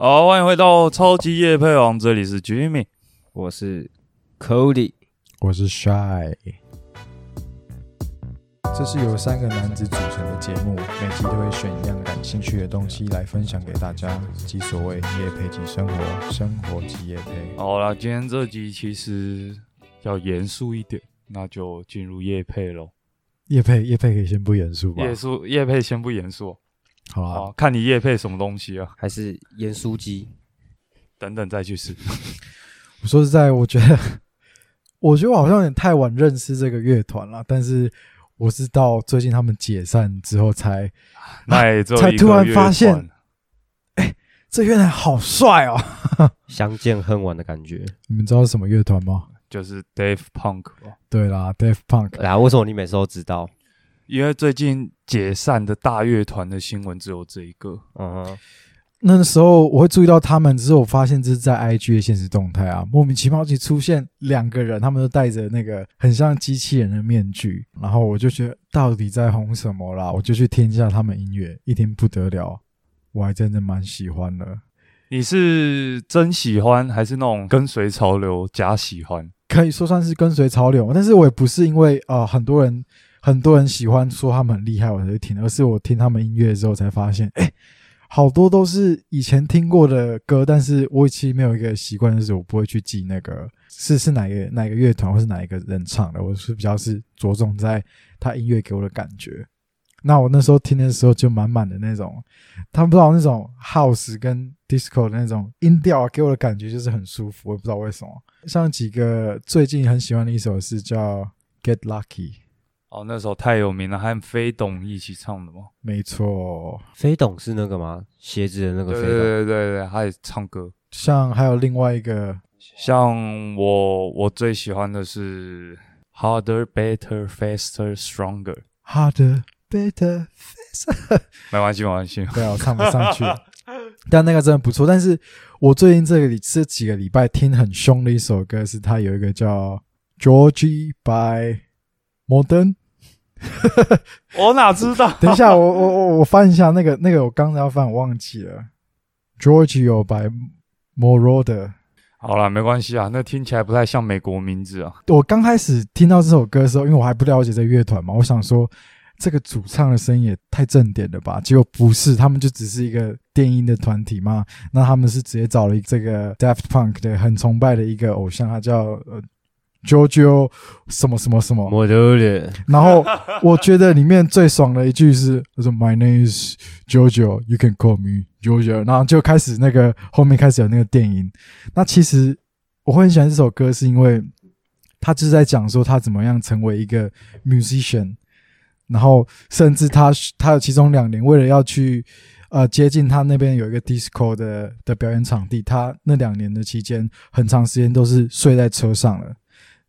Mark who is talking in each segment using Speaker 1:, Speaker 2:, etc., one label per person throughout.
Speaker 1: 好，欢迎回到超级夜配王，这里是 Jimmy。
Speaker 2: 我是 Cody，
Speaker 3: 我是 Shy。这是由三个男子组成的节目，每集都会选一样感兴趣的东西来分享给大家，即所谓夜配即生活，生活即夜配。
Speaker 1: 好啦，今天这集其实要严肃一点，那就进入夜配喽。
Speaker 3: 夜配夜配可以先不严肃吧？
Speaker 1: 夜肃夜配先不严肃，
Speaker 3: 好啦，
Speaker 1: 好看你夜配什么东西啊？
Speaker 2: 还是盐酥鸡？
Speaker 1: 等等再去试。
Speaker 3: 我说实在，我觉得，我觉得我好像有点太晚认识这个乐团了，但是我是到最近他们解散之后才，才突然发现，这乐团好帅哦！
Speaker 2: 相见恨晚的感觉。
Speaker 3: 你们知道是什么乐团吗？
Speaker 1: 就是 Dave Punk 吧。
Speaker 3: 对啦，Dave Punk。
Speaker 2: 来，为什么你每次都知道？
Speaker 1: 因为最近解散的大乐团的新闻只有这一个。
Speaker 2: 嗯哼，
Speaker 3: 那时候我会注意到他们，只是我发现这是在 IG 的现实动态啊，莫名其妙就出现两个人，他们都戴着那个很像机器人的面具，然后我就觉得到底在红什么啦？我就去听一下他们音乐，一听不得了，我还真的蛮喜欢的。
Speaker 1: 你是真喜欢，还是那种跟随潮流假喜欢？
Speaker 3: 可以说算是跟随潮流，但是我也不是因为啊很多人很多人喜欢说他们很厉害我才去听，而是我听他们音乐之后才发现，哎，好多都是以前听过的歌，但是我其实没有一个习惯，就是我不会去记那个是是哪个哪个乐团或是哪一个人唱的，我是比较是着重在他音乐给我的感觉。那我那时候听的时候就满满的那种，他不知道那种 house 跟 disco 的那种音调啊，给我的感觉就是很舒服，我也不知道为什么。像几个最近很喜欢的一首是叫《Get Lucky》，
Speaker 1: 哦，那首太有名了，和飞董一起唱的吗？
Speaker 3: 没错，
Speaker 2: 飞董是那个吗？鞋子的那个飞董，
Speaker 1: 对对对对，他也唱歌。
Speaker 3: 像还有另外一个，
Speaker 1: 像我我最喜欢的是 Harder, Better, Faster, Stronger。
Speaker 3: Harder, Better, Faster，
Speaker 1: 没关系没关系，
Speaker 3: 对啊，我唱不上去，但那个真的不错。但是我最近这个礼这几个礼拜听很凶的一首歌，是他有一个叫 Georgie by Modern。
Speaker 1: 我哪知道？
Speaker 3: 等一下，我我我我翻一下那个那个，我刚才要翻，我忘记了。Georgio by Moroder。
Speaker 1: 好了，没关系啊，那听起来不太像美国名字啊。
Speaker 3: 我刚开始听到这首歌的时候，因为我还不了解这乐团嘛，我想说这个主唱的声音也太正点了吧？结果不是，他们就只是一个电音的团体嘛。那他们是直接找了这个 Daft Punk 的很崇拜的一个偶像，他叫呃 Giorgio 什么什么什么。
Speaker 2: 我的脸，
Speaker 3: 然后我觉得里面最爽的一句是他说 My name is Giorgio, you can call me Giorgio。然后就开始那个后面开始有那个电影。那其实我会很喜欢这首歌，是因为他就是在讲说他怎么样成为一个 musician，然后甚至他他有其中两年为了要去呃接近他那边有一个 disco 的的表演场地，他那两年的期间很长时间都是睡在车上了。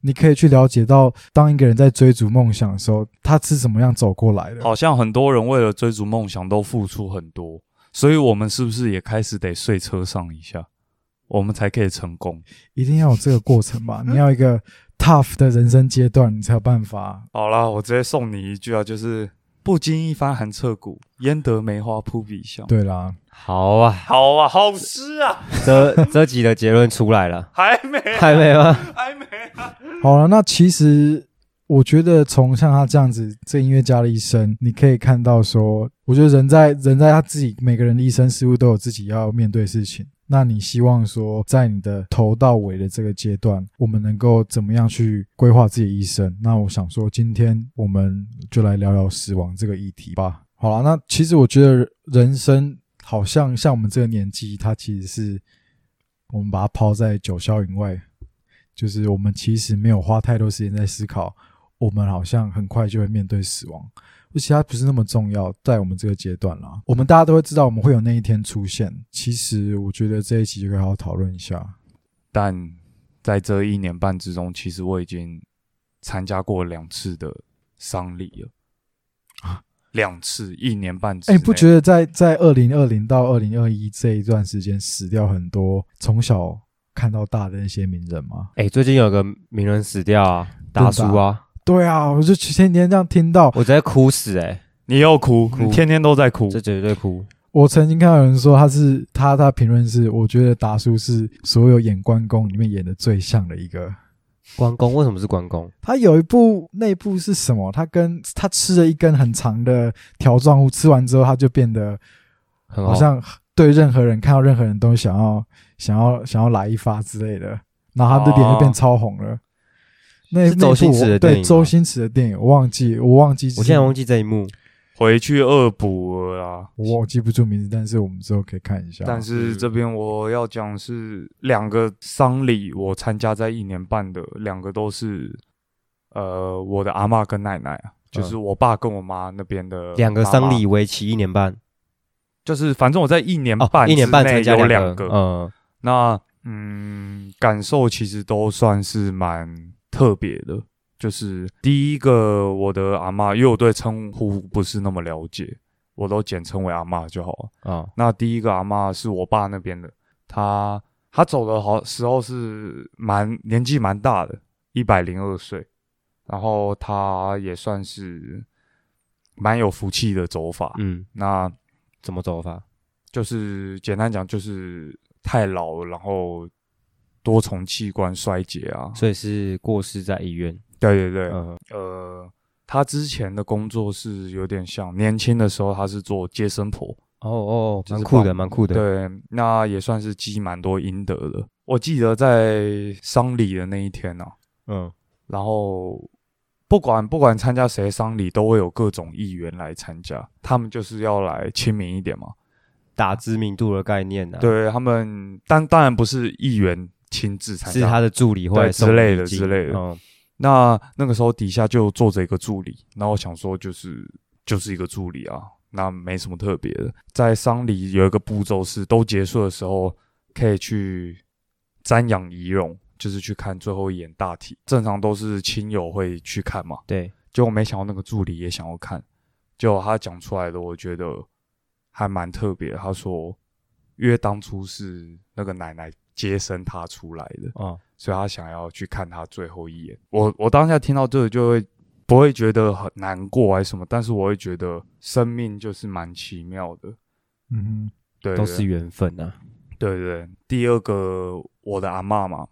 Speaker 3: 你可以去了解到，当一个人在追逐梦想的时候，他是怎么样走过来的。
Speaker 1: 好像很多人为了追逐梦想都付出很多，所以我们是不是也开始得睡车上一下，我们才可以成功？
Speaker 3: 一定要有这个过程吧？你要一个 tough 的人生阶段，你才有办法。
Speaker 1: 好啦，我直接送你一句啊，就是不经一番寒彻骨，焉得梅花扑鼻香。
Speaker 3: 对啦，
Speaker 2: 好啊，
Speaker 1: 好啊，好诗啊，
Speaker 2: 这这集的结论出来了，
Speaker 1: 还没，
Speaker 2: 还没吗？
Speaker 1: 还没啊。
Speaker 3: 好了，那其实我觉得从像他这样子，这音乐家的一生，你可以看到说，我觉得人在人在他自己每个人的一生，似乎都有自己要面对的事情。那你希望说，在你的头到尾的这个阶段，我们能够怎么样去规划自己的一生？那我想说，今天我们就来聊聊死亡这个议题吧。好了，那其实我觉得人生好像像我们这个年纪，它其实是我们把它抛在九霄云外，就是我们其实没有花太多时间在思考，我们好像很快就会面对死亡。而且它不是那么重要，在我们这个阶段啦，我们大家都会知道我们会有那一天出现。其实我觉得这一期就可以好好讨论一下。
Speaker 1: 但在这一年半之中，其实我已经参加过两次的丧礼了
Speaker 3: 啊，
Speaker 1: 两次，一年半之
Speaker 3: 哎、
Speaker 1: 内。
Speaker 3: 不觉得在在二零二零到二零二一这一段时间死掉很多从小看到大的那些名人吗？
Speaker 2: 哎、最近有个名人死掉啊，达叔啊，
Speaker 3: 对啊，我就前几天这样听到，
Speaker 2: 我直接哭死哎、
Speaker 1: 你又哭，
Speaker 2: 哭
Speaker 1: 你天天都在哭。
Speaker 2: 这绝对哭。
Speaker 3: 我曾经看到有人说他是他他评论是，我觉得达叔是所有演关公里面演的最像的一个。
Speaker 2: 关公为什么是关公？
Speaker 3: 他有一部那部是什么？他跟他吃了一根很长的条状物，吃完之后他就变得
Speaker 2: 很
Speaker 3: 好像对任何人看到任何人都想要想要想要来一发之类的，然后他的脸就变超红了。那
Speaker 2: 是周星驰的电影
Speaker 3: 对周星驰的电影，我忘记我忘记，
Speaker 2: 我现在忘记这一幕。
Speaker 1: 回去恶补了啦。
Speaker 3: 我记不住名字，但是我们之后可以看一下。
Speaker 1: 但是这边我要讲是两个丧礼，我参加在一年半的，两个都是呃我的阿嬷跟奶奶啊，就是我爸跟我妈那边的
Speaker 2: 两个丧礼，为期一年半，
Speaker 1: 就是反正我在一年
Speaker 2: 哦，
Speaker 1: 半
Speaker 2: 一年半
Speaker 1: 内
Speaker 2: 参加
Speaker 1: 有两
Speaker 2: 个，
Speaker 1: 个，
Speaker 2: 嗯，
Speaker 1: 那嗯感受其实都算是蛮特别的。就是第一个我的阿嬷，因为我对称呼不是那么了解，我都简称为阿嬷就好了。
Speaker 2: 啊，
Speaker 1: 那第一个阿嬷是我爸那边的，他他走的好时候是蛮年纪蛮大的，一百零二岁，然后他也算是蛮有福气的走法。
Speaker 2: 嗯，
Speaker 1: 那
Speaker 2: 怎么走法？
Speaker 1: 就是简单讲，就是太老了，然后多重器官衰竭啊。
Speaker 2: 所以是过世在医院，
Speaker 1: 对对对，
Speaker 2: 嗯
Speaker 1: 呃，他之前的工作是有点像年轻的时候，他是做接生婆。
Speaker 2: 哦哦，
Speaker 1: 就是
Speaker 2: 蛮酷的，
Speaker 1: 帮
Speaker 2: 蛮酷的，
Speaker 1: 对，那也算是积蛮多阴德的。我记得在丧礼的那一天呢、
Speaker 2: 嗯，
Speaker 1: 然后不管不管参加谁丧礼，都会有各种议员来参加，他们就是要来亲民一点嘛。
Speaker 2: 打知名度的概念呢，，
Speaker 1: 对他们，但当然不是议员亲自参加，
Speaker 2: 是他的助理或者
Speaker 1: 之类的之类的
Speaker 2: 嗯，
Speaker 1: 那那个时候底下就坐着一个助理，然后我想说就是就是一个助理啊，那没什么特别的。在丧礼有一个步骤是都结束的时候可以去瞻仰仪容，就是去看最后一眼大体。正常都是亲友会去看嘛，
Speaker 2: 对，
Speaker 1: 结果没想到那个助理也想要看，结果他讲出来的，我觉得还蛮特别。他说，因为当初是那个奶奶接生他出来的，
Speaker 2: 哦，
Speaker 1: 所以他想要去看他最后一眼。我我当下听到这个就会不会觉得很难过还是什么，但是我会觉得生命就是蛮奇妙的。
Speaker 3: 嗯
Speaker 1: 对对
Speaker 2: 都是缘分啊，
Speaker 1: 对对。第二个我的阿嬷嘛，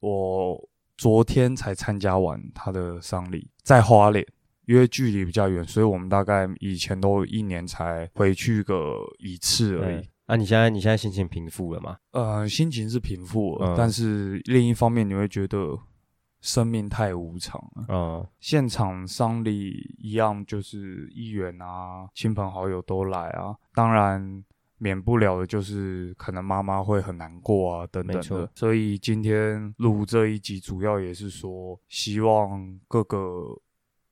Speaker 1: 我昨天才参加完她的丧礼，在花莲。因为距离比较远，所以我们大概以前都一年才回去个一次而已
Speaker 2: 对。。啊，你现在你现在心情平复了吗？
Speaker 1: 呃，心情是平复了，
Speaker 2: 嗯
Speaker 1: 但是另一方面你会觉得生命太无常了。
Speaker 2: 嗯，
Speaker 1: 现场丧礼一样，就是议员啊、亲朋好友都来啊，当然免不了的就是可能妈妈会很难过啊，等等
Speaker 2: 没错
Speaker 1: 的。所以今天录这一集，主要也是说，希望各个。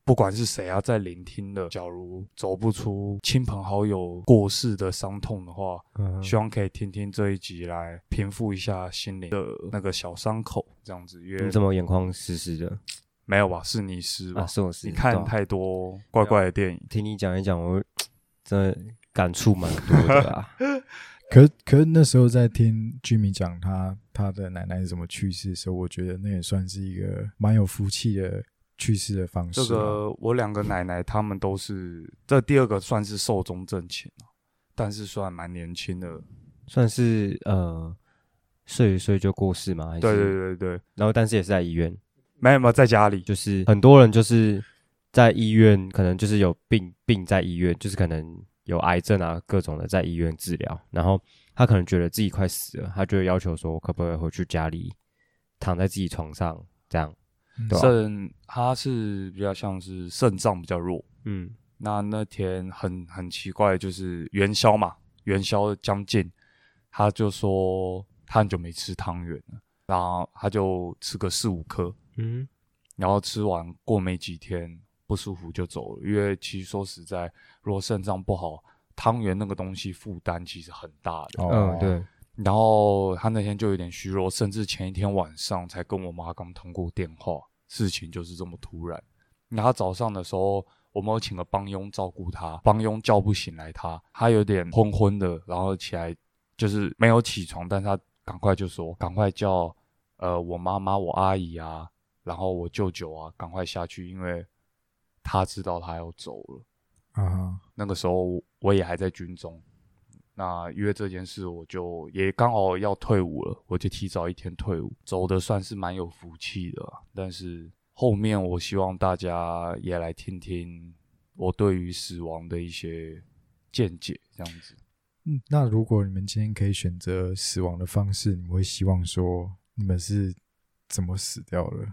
Speaker 1: 不管是谁啊，在聆听的，假如走不出亲朋好友过世的伤痛的话，
Speaker 2: 嗯
Speaker 1: 希望可以听听这一集来平复一下心灵的那个小伤口，这样子。因为
Speaker 2: 你怎么眼眶湿湿的？
Speaker 1: 没有吧？是你湿吧？
Speaker 2: 啊，是我是
Speaker 1: 你看太多怪怪的电影，
Speaker 2: 听你讲一讲，我真的感触蛮多的啊。
Speaker 3: 可可是那时候在听 Jimmy 讲他他的奶奶是怎么去世的时候，我觉得那也算是一个蛮有福气的去世的方式啊。
Speaker 1: 这个我两个奶奶他们都是，这第二个算是寿终正寝了，但是算蛮年轻的。
Speaker 2: 算是呃睡一睡就过世吗？还是
Speaker 1: 对对对对，
Speaker 2: 然后但是也是在医院，
Speaker 1: 没有没有在家里，
Speaker 2: 就是很多人就是在医院，可能就是有病病在医院，就是可能有癌症啊各种的在医院治疗，然后他可能觉得自己快死了，他就会要求说可不可以回去家里躺在自己床上这样，
Speaker 3: 嗯
Speaker 1: 肾它是比较像是肾脏比较弱。
Speaker 2: 嗯
Speaker 1: 那那天很很奇怪，就是元宵嘛，元宵将近，他就说他很久没吃汤圆了，然后他就吃个四五颗，
Speaker 2: 嗯
Speaker 1: 然后吃完过没几天不舒服就走了。因为其实说实在，如果肾脏不好，汤圆那个东西负担其实很大的。
Speaker 3: 哦
Speaker 2: 嗯对，
Speaker 1: 然后他那天就有点虚弱，甚至前一天晚上才跟我妈刚通过电话，事情就是这么突然。然后早上的时候，我们有请了帮佣照顾他，帮佣叫不醒来他，他有点昏昏的，然后起来就是没有起床，但是他赶快就说赶快叫呃我妈妈、我阿姨啊，然后我舅舅啊，赶快下去，因为他知道他要走了。
Speaker 3: 啊哈，
Speaker 1: 那个时候我也还在军中，那因为这件事，我就也刚好要退伍了，我就提早一天退伍，走的算是蛮有福气的啊。但是后面我希望大家也来听听我对于死亡的一些见解，这样子。
Speaker 3: 嗯，那如果你们今天可以选择死亡的方式，你们会希望说你们是怎么死掉的？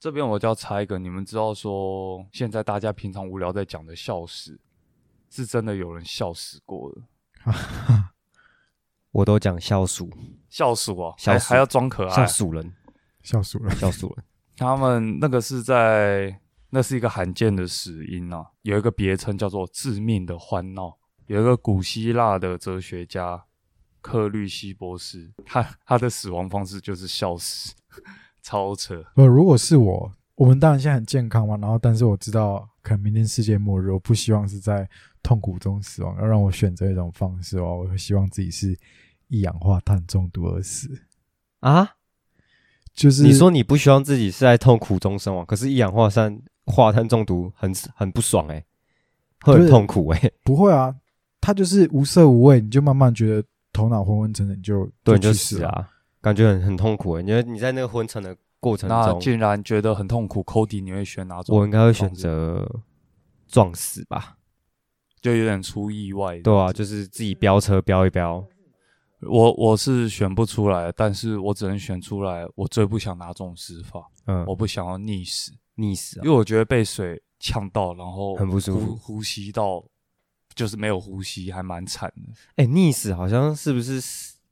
Speaker 1: 这边我就要插一个，你们知道说现在大家平常无聊在讲的笑死，是真的有人笑死过的。
Speaker 2: 我都讲笑鼠，
Speaker 1: 笑鼠啊，
Speaker 2: 笑鼠
Speaker 1: 还还要装可爱
Speaker 2: 笑。鼠人，
Speaker 3: 笑鼠了。
Speaker 2: 笑鼠人。
Speaker 1: 他们那个是在，那是一个罕见的死因啊，有一个别称叫做致命的欢闹。有一个古希腊的哲学家克律西波斯，他他的死亡方式就是笑死，超扯。
Speaker 3: 呃，如果是我，我们当然现在很健康嘛，然后但是我知道可能明天世界末日，我不希望是在痛苦中死亡，要让我选择一种方式的话，我会希望自己是一氧化碳中毒而死。
Speaker 2: 啊？
Speaker 3: 就是
Speaker 2: 你说你不希望自己是在痛苦中身亡，可是一氧化碳化碳中毒很很不爽哎、会很痛苦哎、
Speaker 3: 不会啊，它就是无色无味，你就慢慢觉得头脑昏昏沉沉，你就
Speaker 2: 对，你就
Speaker 3: 死
Speaker 2: 啊，感觉很很痛苦哎、你觉得你在那个昏沉的过程中，
Speaker 1: 那既然觉得很痛苦，Cody 你会选哪种？
Speaker 2: 我应该会选，择撞死吧？
Speaker 1: 就有点出意外。
Speaker 2: 对啊，就是自己飙车飙一飙，
Speaker 1: 我我是选不出来，但是我只能选出来，我最不想哪种死法，
Speaker 2: 嗯，
Speaker 1: 我不想要溺死。
Speaker 2: 溺死啊
Speaker 1: 因为，我觉得被水呛到，然后
Speaker 2: 很不舒服
Speaker 1: 呼呼吸到就是没有呼吸，还蛮惨的。
Speaker 2: 哎、溺死好像是不是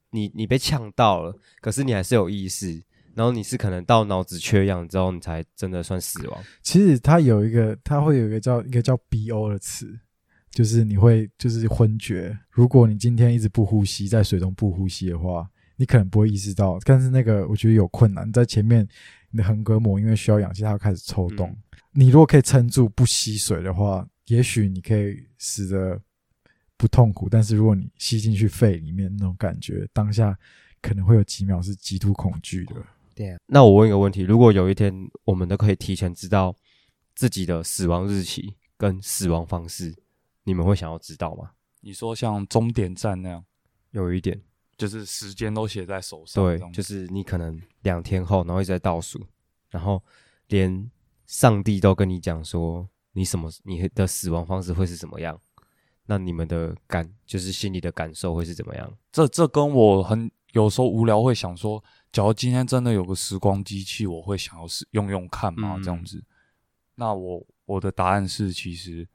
Speaker 2: 你你被呛到了，可是你还是有意识，然后你是可能到脑子缺氧之后，你才真的算死亡。
Speaker 3: 其实它有一个，它会有一个叫一个叫 BO 的词，就是你会就是昏厥。如果你今天一直不呼吸，在水中不呼吸的话，你可能不会意识到。但是那个我觉得有困难，在前面你的横膈膜因为需要氧气，它会开始抽动。
Speaker 2: 嗯
Speaker 3: 你如果可以撑住不吸水的话，也许你可以死的不痛苦。但是如果你吸进去肺里面那种感觉，当下可能会有几秒是极度恐惧的。
Speaker 2: 对啊。那我问一个问题：如果有一天我们都可以提前知道自己的死亡日期跟死亡方式，你们会想要知道吗？
Speaker 1: 你说像终点站那样，
Speaker 2: 有一点，
Speaker 1: 就是时间都写在手上，
Speaker 2: 对就是你可能两天后，然后一直在倒数，然后连上帝都跟你讲说你什么你的死亡方式会是怎么样，那你们的感就是心里的感受会是怎么样？
Speaker 1: 这这跟我很有时候无聊会想说，假如今天真的有个时光机器，我会想要使用用看吗？
Speaker 2: 嗯
Speaker 1: 这样子，那我我的答案是，其实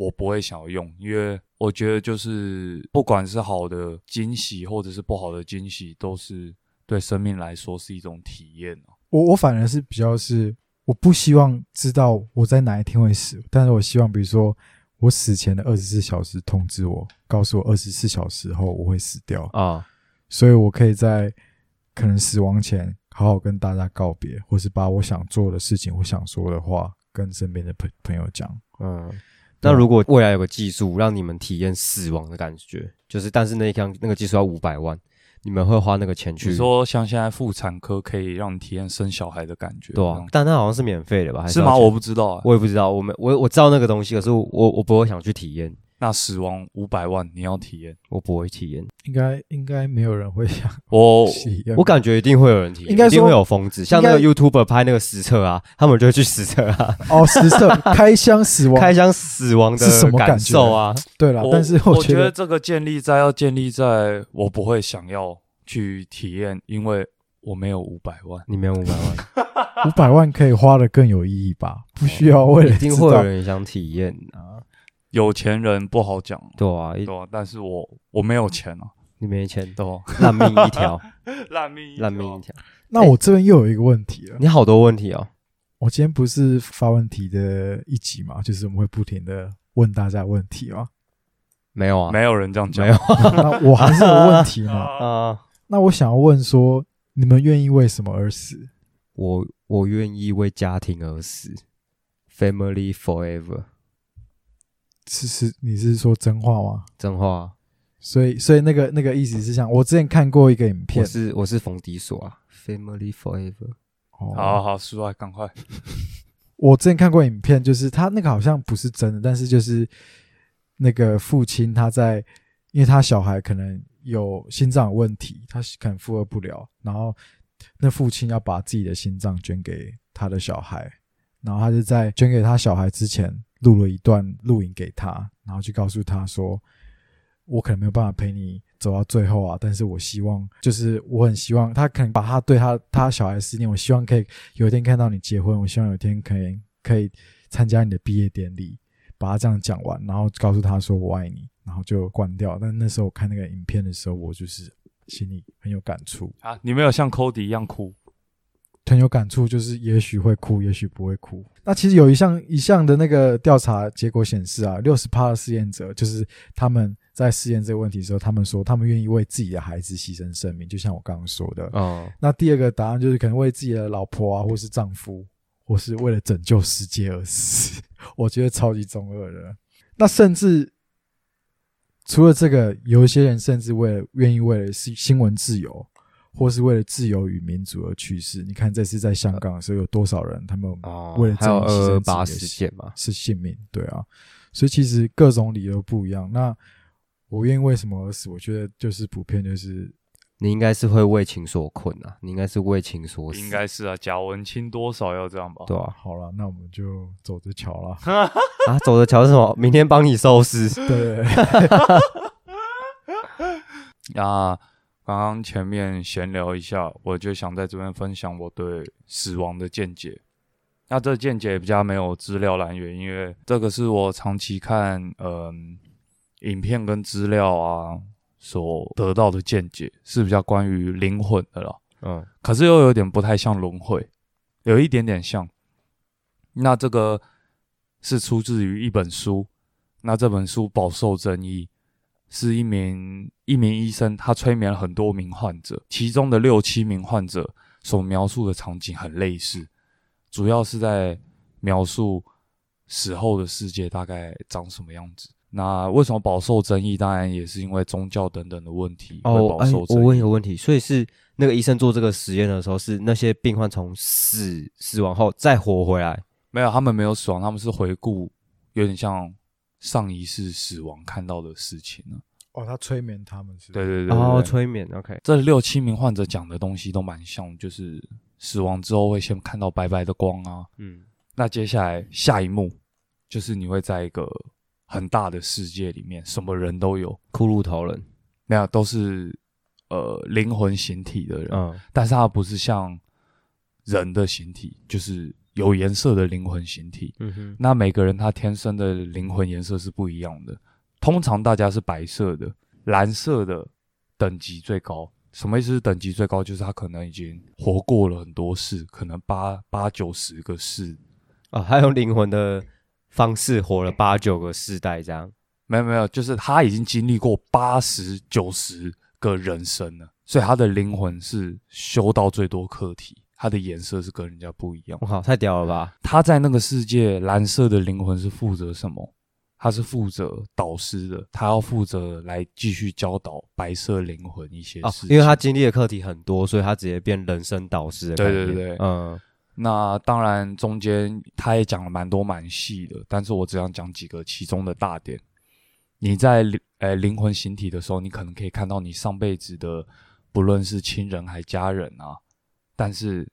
Speaker 1: 我不会想要用，因为我觉得就是不管是好的惊喜或者是不好的惊喜，都是对生命来说是一种体验哦。
Speaker 3: 我我反而是比较是，我不希望知道我在哪一天会死，但是我希望，比如说我死前的二十四小时通知我，告诉我二十四小时后我会死掉，
Speaker 2: 啊，
Speaker 3: 所以我可以在可能死亡前好好跟大家告别，或是把我想做的事情、我想说的话跟身边的朋朋友讲。
Speaker 2: 嗯。那如果未来有个技术让你们体验死亡的感觉，就是但是那一项那个技术要五百万，你们会花那个钱去？
Speaker 1: 你说像现在妇产科可以让你体验生小孩的感觉，
Speaker 2: 对啊，但那好像是免费的吧？还
Speaker 1: 是吗？
Speaker 2: 要钱
Speaker 1: 我不知道啊。
Speaker 2: 我也不知道，我们我我知道那个东西，可是我我不会想去体验，
Speaker 1: 那死亡五百万你要体验？
Speaker 2: 我不会体验。
Speaker 3: 应该应该没有人会想
Speaker 1: 我
Speaker 3: 体验，
Speaker 2: 我感觉一定会有人体验，
Speaker 3: 应该说
Speaker 2: 一定会有疯子，像那个 YouTuber 拍那个实测啊，他们就会去实测啊，
Speaker 3: 哦，实测 开箱死亡，
Speaker 2: 开箱死亡的
Speaker 3: 是什么感
Speaker 2: 受啊？
Speaker 3: 对了，但是
Speaker 1: 我
Speaker 3: 觉得
Speaker 1: 这个建立在要建立在我不会想要去体验，因为我没有五百万。
Speaker 2: 你没有五百万，
Speaker 3: 五百万可以花的更有意义吧？不需要为了
Speaker 2: 一定会有人想体验啊，
Speaker 1: 有钱人不好讲，
Speaker 2: 对啊，一
Speaker 1: 对啊，但是我我没有钱啊，
Speaker 2: 你没钱，
Speaker 1: 对啊，
Speaker 2: 烂命一条，
Speaker 1: 烂 命
Speaker 2: 烂命一条，
Speaker 3: 那我这边又有一个问题了。
Speaker 2: 你好多问题哦，
Speaker 3: 我今天不是发问题的一集嘛，就是我们会不停的问大家问题嘛。
Speaker 2: 没有啊，
Speaker 1: 没有人这样讲，
Speaker 2: 没有
Speaker 3: 那我还是有问题嘛。
Speaker 2: 啊，
Speaker 3: 那我想要问说，你们愿意为什么而死？
Speaker 2: 我我愿意为家庭而死，Family Forever，
Speaker 3: 是是，你是说真话吗？
Speaker 2: 真话，
Speaker 3: 所以所以那个那个意思是像我之前看过一个影片。
Speaker 2: 我，是我是冯迪索啊，Family Forever，
Speaker 3: 哦。
Speaker 1: 好好好，出来赶快，
Speaker 3: 我之前看过影片，就是他那个好像不是真的，但是就是那个父亲他在因为他小孩可能有心脏有问题，他可能负荷不了，然后那父亲要把自己的心脏捐给他的小孩，然后他就在捐给他小孩之前录了一段录影给他，然后去告诉他说：“我可能没有办法陪你走到最后啊，但是我希望，就是我很希望他可能把他对他他小孩思念，我希望可以有一天看到你结婚，我希望有一天可以可以参加你的毕业典礼。”把他这样讲完，然后告诉他说“我爱你”，然后就关掉。但那时候我看那个影片的时候，我就是心里很有感触
Speaker 1: 啊！你没有像 Cody 一样哭，
Speaker 3: 很有感触，就是也许会哭，也许不会哭。那其实有一项一项的那个调查结果显示啊，六十趴的试验者就是他们在试验这个问题的时候，他们说他们愿意为自己的孩子牺牲生命，就像我刚刚说的。
Speaker 2: 哦，
Speaker 3: 那第二个答案就是可能为自己的老婆啊，或是丈夫。或是为了拯救世界而死，我觉得超级中二的。那甚至除了这个，有一些人甚至为了愿意为了新新闻自由，或是为了自由与民主而去世。你看这次在香港的时候，有多少人他们为了这种牺牲
Speaker 2: 八事件嘛，
Speaker 3: 是性命？对啊，所以其实各种理由不一样。那我愿意为什么而死？我觉得就是普遍就是。
Speaker 2: 你应该是会为情所困啊！你应该是为情所死，
Speaker 1: 应该是啊。贾文清多少要这样吧？
Speaker 2: 对啊。
Speaker 3: 好了，那我们就走着瞧了。
Speaker 2: 啊，走着瞧是什么？明天帮你收尸。
Speaker 3: 对。
Speaker 1: 啊，刚刚前面闲聊一下，我就想在这边分享我对死亡的见解。那这见解比较没有资料来源，因为这个是我长期看嗯影片跟资料啊。所得到的见解是比较关于灵魂的了，嗯，可是又有点不太像轮回，有一点点像。那这个是出自于一本书，那这本书饱受争议，是一名一名医生，他催眠了很多名患者，其中的六七名患者所描述的场景很类似，主要是在描述死后的世界大概长什么样子。那为什么饱受争议？当然也是因为宗教等等的问题。
Speaker 2: 哦，
Speaker 1: 哎，
Speaker 2: 我问一个问题，所以是那个医生做这个实验的时候，是那些病患从死死亡后再活回来？
Speaker 1: 没有，他们没有死亡，他们是回顾，有点像上一世死亡看到的事情呢。
Speaker 3: 哦，他催眠他们是？
Speaker 1: 对对对，
Speaker 2: 哦，催眠。OK，
Speaker 1: 这六七名患者讲的东西都蛮像，就是死亡之后会先看到白白的光啊。嗯，那接下来下一幕就是你会在一个。很大的世界里面，什么人都有，
Speaker 2: 骷髅头人，
Speaker 1: 没有，都是呃灵魂形体的人，嗯，但是他不是像人的形体，就是有颜色的灵魂形体，嗯哼，那每个人他天生的灵魂颜色是不一样的，通常大家是白色的，蓝色的等级最高，什么意思？是等级最高？就是他可能已经活过了很多世，可能八八九十个世。
Speaker 2: 啊，还有灵魂的。方式活了八九个世代，这样。
Speaker 1: 没有没有，就是他已经经历过八十九十个人生了，所以他的灵魂是修到最多课题，他的颜色是跟人家不一样。
Speaker 2: 我靠，太屌了吧！
Speaker 1: 他在那个世界，蓝色的灵魂是负责什么？他是负责导师的，他要负责来继续教导白色灵魂一些事。
Speaker 2: 因为他经历的课题很多，所以他直接变人生导师。
Speaker 1: 对对对，嗯。那当然，中间他也讲了蛮多蛮细的，但是我只想讲几个其中的大点。你在灵呃灵魂形体的时候，你可能可以看到你上辈子的，不论是亲人还家人啊，但是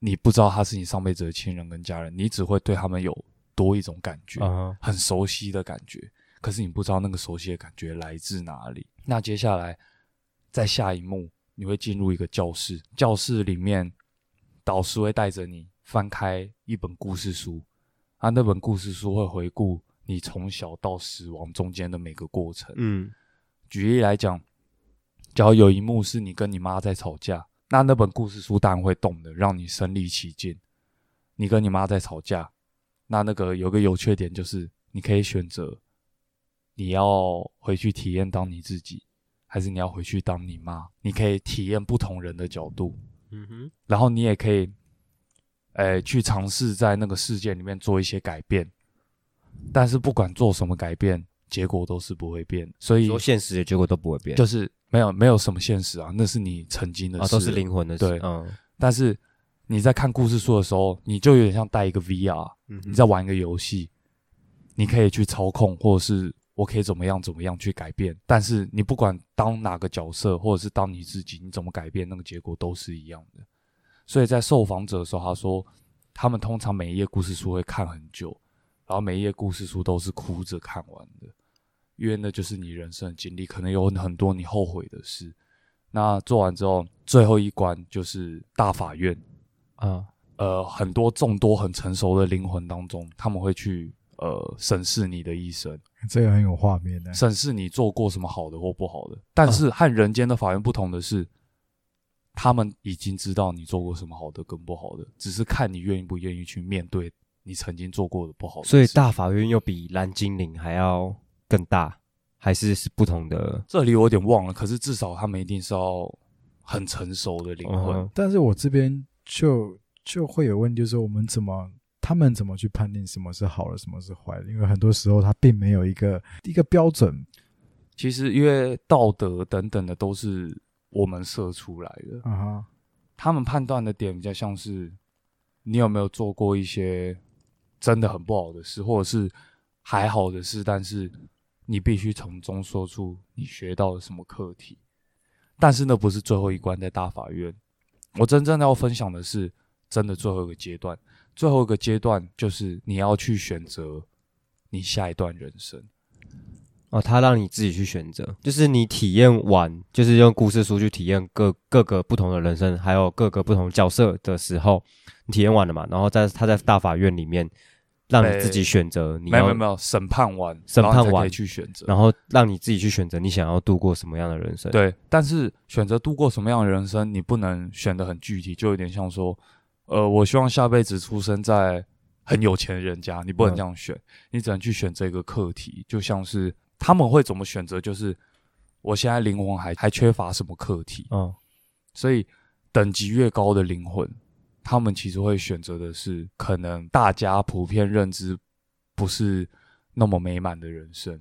Speaker 1: 你不知道他是你上辈子的亲人跟家人，你只会对他们有多一种感觉，很熟悉的感觉，可是你不知道那个熟悉的感觉来自哪里。那接下来在下一幕，你会进入一个教室，教室里面。导师会带着你翻开一本故事书，啊，那本故事书会回顾你从小到死亡中间的每个过程。嗯，举例来讲，假如有一幕是你跟你妈在吵架，那那本故事书当然会动的，让你身临其境。你跟你妈在吵架，那那个有个有缺点就是，你可以选择你要回去体验当你自己，还是你要回去当你妈，你可以体验不同人的角度。嗯哼，然后你也可以，诶，去尝试在那个世界里面做一些改变，但是不管做什么改变，结果都是不会变。所以
Speaker 2: 说，现实的结果都不会变，
Speaker 1: 就是没有没有什么现实啊，那是你曾经的事，
Speaker 2: 都是灵魂的
Speaker 1: 事。对，嗯。但是你在看故事书的时候，你就有点像带一个 VR，你在玩一个游戏，你可以去操控或者是我可以怎么样怎么样去改变。但是你不管当哪个角色，或者是当你自己，你怎么改变，那个结果都是一样的。所以在受访者的时候，他说他们通常每一页故事书会看很久，然后每一页故事书都是哭着看完的，因为那就是你人生的经历，可能有很多你后悔的事。那做完之后，最后一关就是大法院。
Speaker 2: 啊，
Speaker 1: 呃，很多众多很成熟的灵魂当中，他们会去呃审视你的一生，
Speaker 3: 这个很有画面的。
Speaker 1: 审视你做过什么好的或不好的。但是和人间的法院不同的是，他们已经知道你做过什么好的跟不好的，只是看你愿意不愿意去面对你曾经做过的不好的事。
Speaker 2: 所以大法院又比蓝精灵还要更大，还是是不同的？
Speaker 1: 这里我有点忘了，可是至少他们一定是要很成熟的灵魂。
Speaker 2: 嗯
Speaker 3: 但是我这边就就会有问题，就是我们怎么他们怎么去判定什么是好的，什么是坏的？因为很多时候他并没有一个一个标准。
Speaker 1: 其实因为道德等等的都是我们设出来的，
Speaker 3: 啊哈，
Speaker 1: 他们判断的点比较像是你有没有做过一些真的很不好的事，或者是还好的事，但是你必须从中说出你学到了什么课题。但是那不是最后一关，在大法院，我真正要分享的是真的最后一个阶段。最后一个阶段就是你要去选择你下一段人生。
Speaker 2: 哦，他让你自己去选择，就是你体验完，就是用故事书去体验各各个不同的人生，还有各个不同角色的时候，你体验完了嘛？然后在他在大法院里面，让你自己选择
Speaker 1: 没有没有没有，审判完，
Speaker 2: 审判完
Speaker 1: 可以去选择。
Speaker 2: 然后让你自己去选择你想要度过什么样的人生。，
Speaker 1: 对，但是选择度过什么样的人生，你不能选的很具体，就有点像说，呃，我希望下辈子出生在很有钱的人家，你不能
Speaker 2: 嗯
Speaker 1: 这样选，你只能去选这个课题，就像是他们会怎么选择，就是我现在灵魂还还缺乏什么课题，
Speaker 2: 嗯，
Speaker 1: 所以等级越高的灵魂，他们其实会选择的是可能大家普遍认知不是那么美满的人生，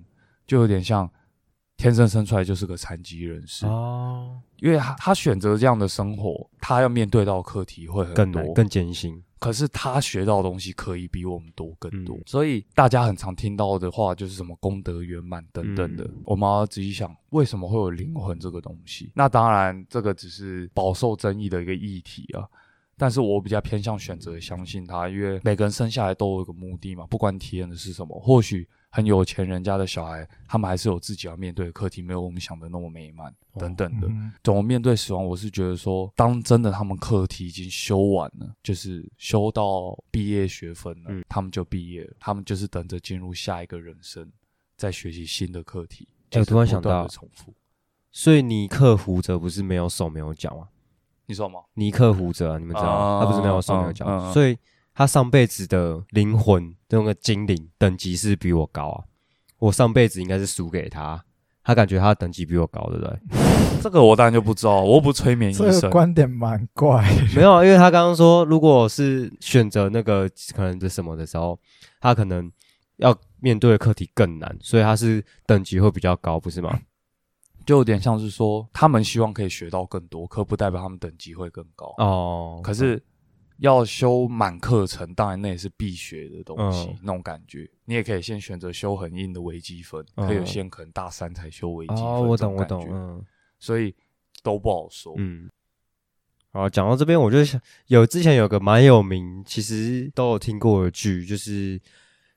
Speaker 1: 就有点像天生生出来就是个残疾人士，
Speaker 2: 哦，
Speaker 1: 因为他他选择这样的生活，他要面对到的课题会很多，
Speaker 2: 更艰辛。
Speaker 1: 可是他学到的东西可以比我们多更多，
Speaker 2: 嗯
Speaker 1: 所以大家很常听到的话就是什么功德圆满等等的。
Speaker 2: 嗯
Speaker 1: 我们要仔细想，为什么会有灵魂这个东西？那当然，这个只是饱受争议的一个议题啊。但是我比较偏向选择相信他，因为每个人生下来都有一个目的嘛，不管体验的是什么，或许很有钱人家的小孩，他们还是有自己要面对的课题，没有我们想的那么美满等等的。
Speaker 3: 嗯
Speaker 1: 怎么面对死亡？我是觉得说，当真的他们课题已经修完了，就是修到毕业学分了，
Speaker 2: 嗯
Speaker 1: 他们就毕业了，他们就是等着进入下一个人生，再学习新的课题。
Speaker 2: 哎我突然想到
Speaker 1: 重复，
Speaker 2: 所以你克胡哲不是没有手没有脚吗？
Speaker 1: 你知道吗？
Speaker 2: 尼克胡哲、啊，你们知道他不是没有手没有脚，
Speaker 1: 嗯嗯嗯
Speaker 2: 所以他上辈子的灵魂那个精灵等级是比我高啊。我上辈子应该是输给他，他感觉他的等级比我高，对不对？
Speaker 1: 这个我当然就不知道，我又不催眠医生
Speaker 3: 这个。观点蛮怪。
Speaker 2: 没有，啊因为他刚刚说，如果是选择那个可能是什么的时候，他可能要面对的课题更难，所以他是等级会比较高，不是吗？
Speaker 1: 就有点像是说，他们希望可以学到更多，可不代表他们等级会更高。
Speaker 2: 哦，
Speaker 1: 可是要修满课程，当然那也是必学的东西，
Speaker 2: 嗯
Speaker 1: 那种感觉。你也可以先选择修很硬的微积分，
Speaker 2: 嗯
Speaker 1: 可以有些人可能大三才修微积分。
Speaker 2: 哦，我懂，我懂，嗯
Speaker 1: 所以都不好说。
Speaker 2: 嗯。啊，讲到这边，我就想有之前有个蛮有名，其实都有听过的剧，就是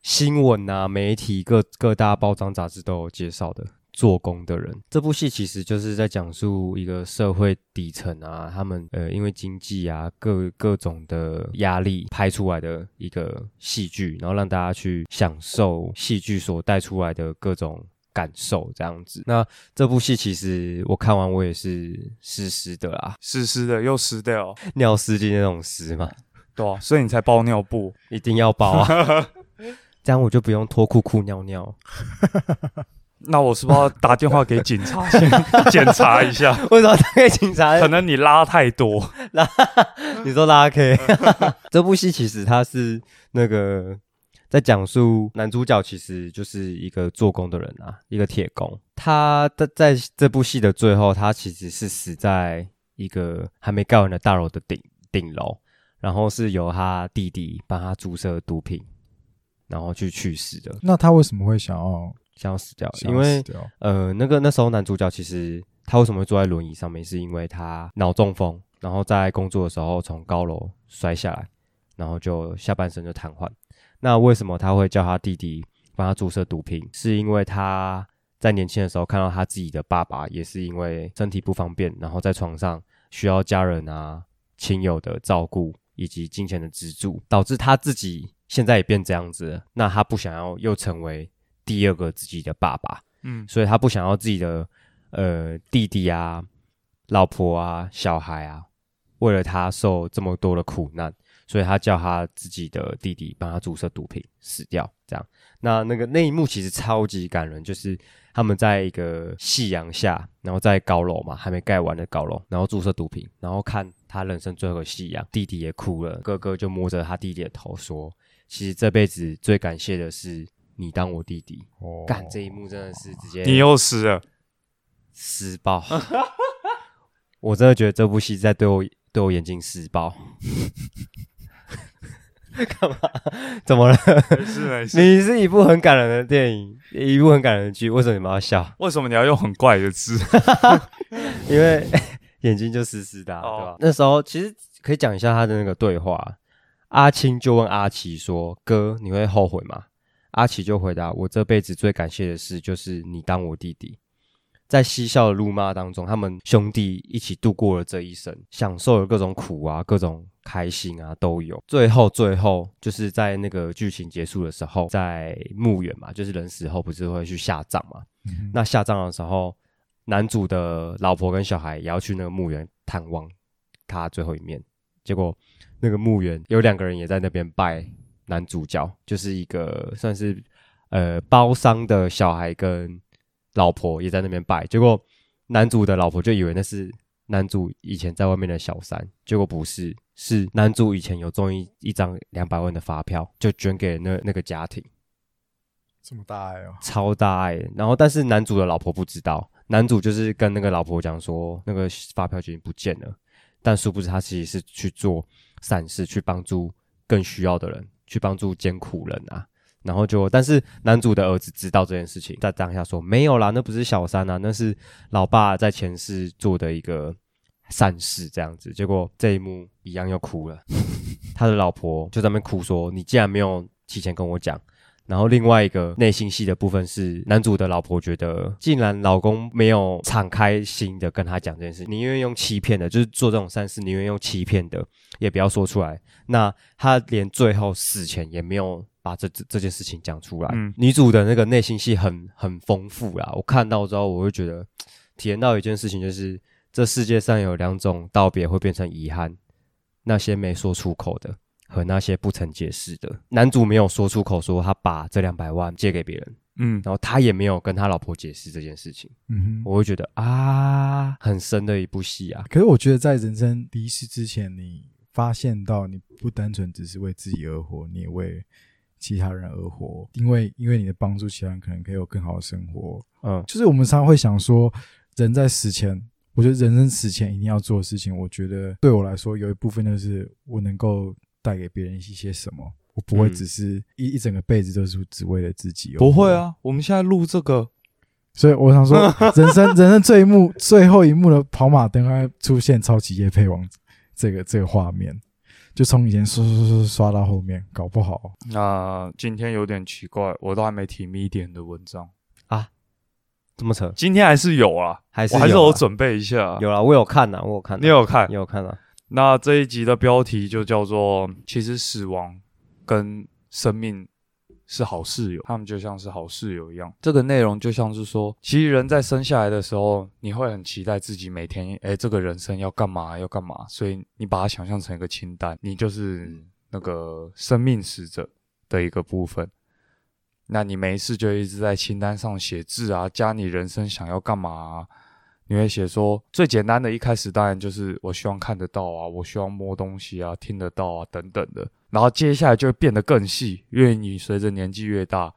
Speaker 2: 新闻啊、媒体各各大报章杂志都有介绍的《做工的人》。这部戏其实就是在讲述一个社会底层啊，他们呃因为经济啊各各种的压力拍出来的一个戏剧，然后让大家去享受戏剧所带出来的各种。感受这样子，那这部戏其实我看完我也是湿湿的啦，
Speaker 1: 湿湿的又湿掉，
Speaker 2: 尿湿巾那种湿嘛，
Speaker 1: 对啊，所以你才包尿布。
Speaker 2: 一定要包啊，这样我就不用脱裤裤尿尿。
Speaker 1: 那我是不是要打电话给警察先检查一下？
Speaker 2: 为什么打给警察？
Speaker 1: 可能你拉太多。
Speaker 2: 你说拉 K？这部戏其实它是那个在讲述男主角其实就是一个做工的人啊，一个铁工。他的在这部戏的最后，他其实是死在一个还没盖完的大楼的顶顶楼，然后是由他弟弟帮他注射毒品，然后去去世的。
Speaker 3: 那他为什么会想要
Speaker 2: 想要死掉，因为呃，那个那时候男主角其实他为什么会坐在轮椅上面，是因为他脑中风，然后在工作的时候从高楼摔下来，然后就下半身就瘫痪。那为什么他会叫他弟弟帮他注射毒品？是因为他在年轻的时候看到他自己的爸爸也是因为身体不方便，然后在床上需要家人啊、亲友的照顾以及金钱的资助，导致他自己现在也变这样子了。那他不想要又成为第二个自己的爸爸，
Speaker 1: 嗯
Speaker 2: 所以他不想要自己的呃弟弟啊、老婆啊、小孩啊，为了他受这么多的苦难，所以他叫他自己的弟弟帮他注射毒品死掉。这样，那那个那一幕其实超级感人，就是他们在一个夕阳下，然后在高楼嘛，还没盖完的高楼，然后注射毒品，然后看他人生最后的夕阳，弟弟也哭了，哥哥就摸着他弟弟的头说：“其实这辈子最感谢的是你当我弟弟。”
Speaker 3: 哦
Speaker 2: 干这一幕真的是直接
Speaker 1: 你又死了，
Speaker 2: 施暴，我真的觉得这部戏在对我对我眼睛施暴。干嘛？怎么了？
Speaker 1: 没事没事。
Speaker 2: 你是一部很感人的电影，一部很感人的剧，为什么你们要笑？
Speaker 1: 为什么你要用很怪的字？
Speaker 2: 因为眼睛就湿湿的啊、
Speaker 1: 哦
Speaker 2: 对吧？那时候其实可以讲一下他的那个对话。阿青就问阿奇说：“哥，你会后悔吗？”阿奇就回答：“我这辈子最感谢的事就是你当我弟弟。”在嬉笑的怒骂当中，他们兄弟一起度过了这一生，享受了各种苦啊，各种开心啊都有。最后，最后就是在那个剧情结束的时候，在墓园嘛，就是人死后不是会去下葬嘛？
Speaker 3: 嗯
Speaker 2: 那下葬的时候，男主的老婆跟小孩也要去那个墓园探望他最后一面。结果那个墓园有两个人也在那边拜男主角，就是一个算是呃包商的小孩跟老婆也在那边拜。结果男主的老婆就以为那是男主以前在外面的小三，结果不是，是男主以前有中一一张两百万的发票，就捐给那那个家庭。
Speaker 3: 这么大爱哦，
Speaker 2: 超大爱。然后，但是男主的老婆不知道，男主就是跟那个老婆讲说，那个发票已经不见了。但殊不知，他其实是去做善事，去帮助更需要的人，去帮助艰苦人啊。然后就，但是男主的儿子知道这件事情，在当下说没有啦，那不是小三啊，那是老爸在前世做的一个善事，这样子。结果这一幕一样又哭了，他的老婆就在那边哭说：“你既然没有提前跟我讲。”然后另外一个内心戏的部分是，男主的老婆觉得，既然老公没有敞开心的跟他讲这件事，宁愿用欺骗的，就是做这种善事，宁愿用欺骗的，也不要说出来。那他连最后死前也没有把这这这件事情讲出来。
Speaker 1: 嗯
Speaker 2: 女主的那个内心戏很很丰富啦，我看到之后，我会觉得体验到一件事情，就是这世界上有两种道别会变成遗憾，那些没说出口的。和那些不曾解释的，男主没有说出口说他把这两百万借给别人，
Speaker 1: 嗯，
Speaker 2: 然后他也没有跟他老婆解释这件事情，
Speaker 3: 嗯哼。
Speaker 2: 我会觉得啊，很深的一部戏啊。
Speaker 3: 可是我觉得在人生离世之前，你发现到你不单纯只是为自己而活，你也为其他人而活，因为因为你的帮助其他人，可能可以有更好的生活。
Speaker 2: 嗯
Speaker 3: 就是我们常常会想说，人在死前，我觉得人生死前一定要做的事情，我觉得对我来说有一部分就是我能够带给别人一些什么，我不会
Speaker 2: 嗯
Speaker 3: 只是一、一整个辈子都是只为了自己。
Speaker 1: 不会，啊，我们现在录这个，
Speaker 3: 所以我想说，人生人生最一幕最后一幕的跑马灯，它出现超级夜配王这个这个画面，就从以前刷刷刷刷刷到后面，搞不好
Speaker 1: 那今天有点奇怪，我都还没提 medium 的文章啊，
Speaker 2: 这么扯，
Speaker 1: 今天还是有啊，
Speaker 2: 还是
Speaker 1: 我还是
Speaker 2: 有啊
Speaker 1: 有准备一下。
Speaker 2: 有啊，我有看呐，我有看啊，
Speaker 1: 你有看
Speaker 2: 你？有看啊？
Speaker 1: 那这一集的标题就叫做“其实死亡跟生命是好室友，他们就像是好室友一样”。这个内容就像是说，其实人在生下来的时候，你会很期待自己每天，哎，这个人生要干嘛要干嘛，所以你把它想象成一个清单，你就是那个生命使者的一个部分。那你没事就一直在清单上写字啊，加你人生想要干嘛啊。你会写说最简单的，一开始当然就是我希望看得到啊，我希望摸东西啊，听得到啊，等等的。然后接下来就会变得更细，因为你随着年纪越大，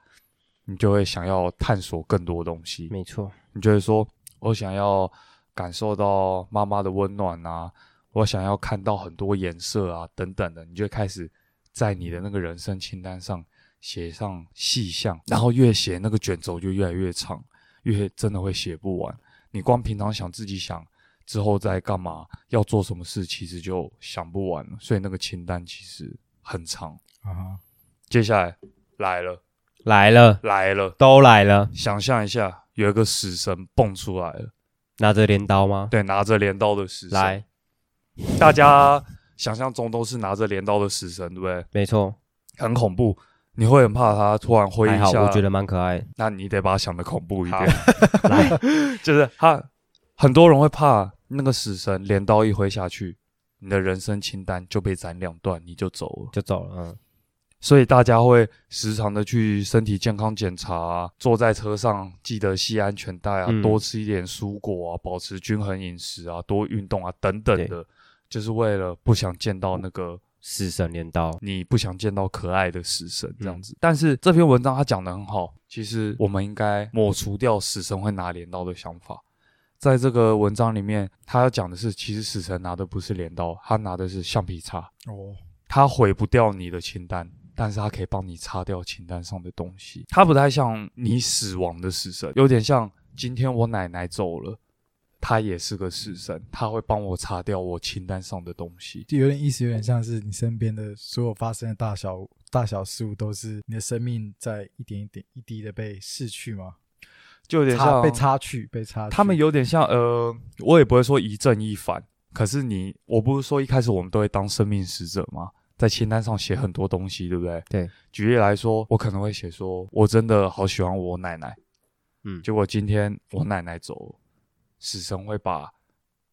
Speaker 1: 你就会想要探索更多东西。
Speaker 2: 没错，
Speaker 1: 你就会说，我想要感受到妈妈的温暖啊，我想要看到很多颜色啊，等等的。你就会开始在你的那个人生清单上写上细项，然后越写那个卷轴就越来越长，越真的会写不完。你光平常想自己想之后再干嘛，要做什么事，其实就想不完了。所以那个清单其实很长。
Speaker 3: 啊，
Speaker 1: 接下来来了，
Speaker 2: 来了，
Speaker 1: 来了，
Speaker 2: 都来了，
Speaker 1: 想象一下，有一个死神蹦出来了，
Speaker 2: 拿着镰刀吗？
Speaker 1: 对，拿着镰刀的死神。
Speaker 2: 来，
Speaker 1: 大家想象中都是拿着镰刀的死神，对不对？
Speaker 2: 没错，
Speaker 1: 很恐怖，你会很怕他突然挥
Speaker 2: 还好，
Speaker 1: 一下。
Speaker 2: 我觉得蛮可爱的。
Speaker 1: 那你得把它想的恐怖一
Speaker 2: 好
Speaker 1: 点，
Speaker 2: 来，
Speaker 1: 就是他很多人会怕那个死神镰刀一挥下去，你的人生清单就被斩两段，你就走了。
Speaker 2: 就走了。嗯，
Speaker 1: 所以大家会时常的去身体健康检查、啊，坐在车上记得系安全带啊，
Speaker 2: 嗯
Speaker 1: 多吃一点蔬果啊，保持均衡饮食啊，多运动啊，等等的，就是为了不想见到那个
Speaker 2: 死神镰刀，
Speaker 1: 你不想见到可爱的死神这样
Speaker 2: 嗯
Speaker 1: 子。但是这篇文章他讲的很好，其实我们应该抹除掉死神会拿镰刀的想法。在这个文章里面，他要讲的是，其实死神拿的不是镰刀，他拿的是橡皮擦。
Speaker 3: 哦，
Speaker 1: 他毁不掉你的清单，但是他可以帮你擦掉清单上的东西。他不太像你死亡的死神，有点像今天我奶奶走了，他也是个死神，他会帮我擦掉我清单上的东西。
Speaker 3: 就有点意思，有点像是你身边的所有发生的大小大小事物，都是你的生命在一点一点一滴的被逝去吗？
Speaker 1: 就有点像
Speaker 3: 被擦去，被擦去。
Speaker 1: 他们有点像呃，我也不会说一正一反，可是你，我不是说一开始我们都会当生命使者吗？在清单上写很多东西，对不对？
Speaker 2: 对。
Speaker 1: 举例来说，我可能会写说，我真的好喜欢我奶奶，
Speaker 2: 嗯，
Speaker 1: 结果今天我奶奶走了，死神会把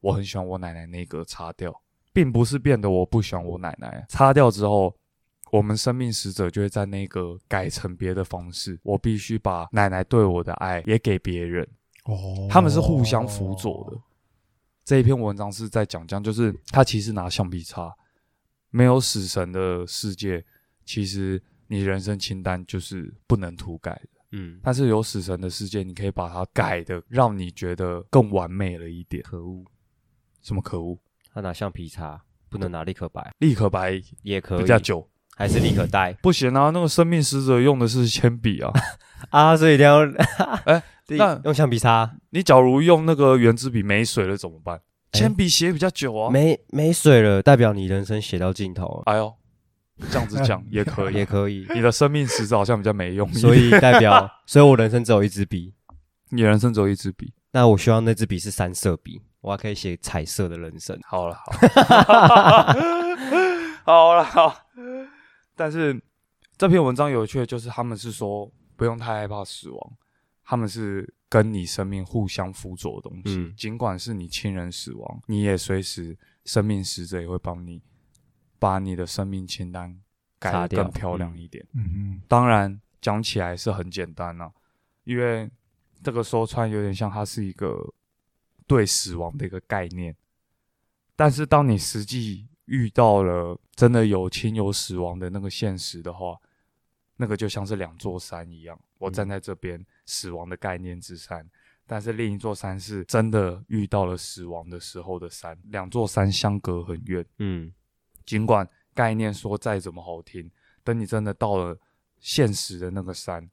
Speaker 1: 我很喜欢我奶奶那个擦掉，并不是变得我不喜欢我奶奶，擦掉之后，我们生命使者就会在那个改成别的方式，我必须把奶奶对我的爱也给别人，
Speaker 3: 哦，
Speaker 1: 他们是互相辅佐的。这一篇文章是在讲讲，就是他其实拿橡皮擦，没有死神的世界，其实你人生清单就是不能涂改的。
Speaker 2: 嗯，
Speaker 1: 但是有死神的世界，你可以把它改的让你觉得更完美了一点。
Speaker 2: 可恶，
Speaker 1: 什么可恶？
Speaker 2: 他拿橡皮擦，不能拿立可白，
Speaker 1: 立可白
Speaker 2: 也可以，
Speaker 1: 比较久，
Speaker 2: 还是立可带
Speaker 1: 不行啊！那个生命使者用的是铅笔啊，
Speaker 2: 啊？所以一定要
Speaker 1: 哎
Speaker 2: 对
Speaker 1: 那
Speaker 2: 用橡皮擦，
Speaker 1: 你假如用那个圆珠笔没水了怎么办？
Speaker 2: 哎
Speaker 1: 铅笔写比较久啊。
Speaker 2: 没没水了，代表你人生写到尽头了，
Speaker 1: 哎呦，这样子讲 也可以，
Speaker 2: 也可以。
Speaker 1: 你的生命使者好像比较没用，
Speaker 2: 所以代表，所以我人生只有一支笔，
Speaker 1: 你人生只有一支笔。
Speaker 2: 那我希望那支笔是三色笔，我还可以写彩色的人生。
Speaker 1: 好了，好，好了，好。但是这篇文章有趣的就是，他们是说不用太害怕死亡，他们是跟你生命互相辅佐的东西。
Speaker 2: 嗯
Speaker 1: 尽管是你亲人死亡，你也随时生命使者也会帮你把你的生命清单改
Speaker 2: 擦掉
Speaker 1: 得更漂亮一点。
Speaker 3: 嗯
Speaker 1: 当然讲起来是很简单啊，因为这个说穿有点像它是一个对死亡的一个概念，但是当你实际遇到了真的有亲友死亡的那个现实的话，那个就像是两座山一样，我站在这边死亡的概念之山。但是另一座山是真的遇到了死亡的时候的山，两座山相隔很远。
Speaker 2: 嗯，
Speaker 1: 尽管概念说再怎么好听，等你真的到了现实的那个山，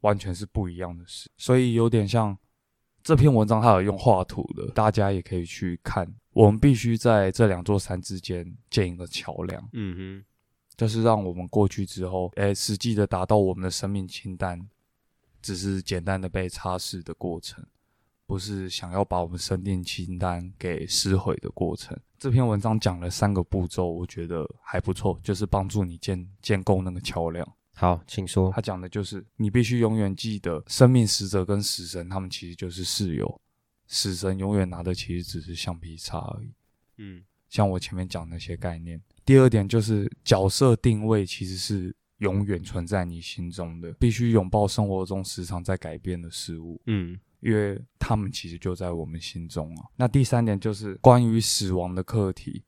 Speaker 1: 完全是不一样的事。所以有点像这篇文章，它有用画图的，大家也可以去看。我们必须在这两座山之间建一个桥梁，
Speaker 2: 嗯哼
Speaker 1: 就是让我们过去之后，哎，实际的达到我们的生命清单，只是简单的被擦拭的过程。不是想要把我们生命清单给撕毁的过程。这篇文章讲了三个步骤，我觉得还不错，就是帮助你建建构那个桥梁。
Speaker 2: 好，请说。
Speaker 1: 他讲的就是你必须永远记得，生命使者跟死神他们其实就是室友，死神永远拿的其实只是橡皮擦而已。
Speaker 2: 嗯
Speaker 1: 像我前面讲那些概念。第二点就是角色定位其实是永远存在你心中的，必须拥抱生活中时常在改变的事物。
Speaker 2: 嗯
Speaker 1: 因为他们其实就在我们心中啊。那第三点就是关于死亡的课题，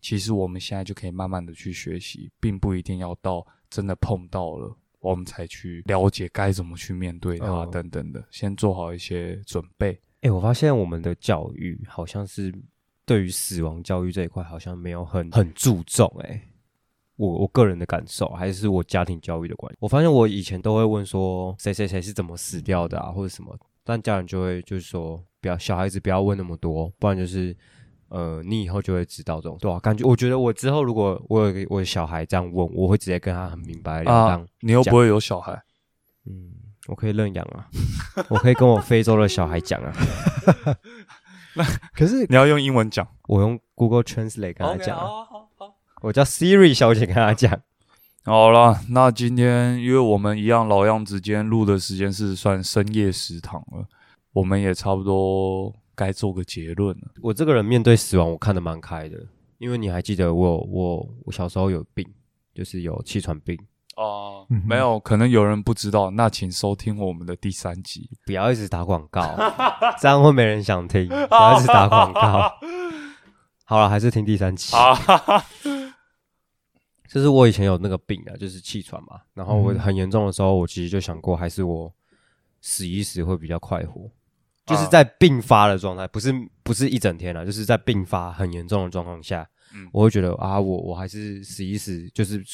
Speaker 1: 其实我们现在就可以慢慢的去学习，并不一定要到真的碰到了，我们才去了解该怎么去面对它
Speaker 2: 哦
Speaker 1: 等等的，先做好一些准备。
Speaker 2: 哎、我发现我们的教育好像是对于死亡教育这一块好像没有很很注重、欸。我我个人的感受，还是我家庭教育的关系。我发现我以前都会问说谁谁谁是怎么死掉的啊，或者什么，但家人就会就是说不要小孩子不要问那么多，不然就是呃你以后就会知道这种对吧、感觉我觉得我之后如果我有我的小孩这样问，我会直接跟他很明白了当。
Speaker 1: 啊，你又不会有小孩，
Speaker 2: 嗯，我可以认养啊，我可以跟我非洲的小孩讲啊，那
Speaker 3: 可是
Speaker 1: 你要用英文讲。
Speaker 2: 我用 Google Translate 跟他讲、啊，
Speaker 1: 好好好。
Speaker 2: 我叫 Siri 小姐跟他讲。
Speaker 1: 好了，那今天因为我们一样老样子，今天录的时间是算深夜食堂了，我们也差不多该做个结论了。
Speaker 2: 我这个人面对死亡，我看得蛮开的，因为你还记得我我我小时候有病，就是有气喘病，
Speaker 1: 哦、没有，可能有人不知道，那请收听我们的第三集。
Speaker 2: 不要一直打广告，这样会没人想听。不要一直打广告。好了，还是听第三期。
Speaker 1: 啊，
Speaker 2: 就是我以前有那个病啊，就是气喘嘛。然后我
Speaker 3: 嗯
Speaker 2: 很严重的时候，我其实就想过，还是我死一死会比较快活。
Speaker 1: 啊
Speaker 2: 就是在病发的状态，不是不是一整天了，就是在病发很严重的状况下，
Speaker 1: 嗯
Speaker 2: 我会觉得啊，我我还是死一死，就是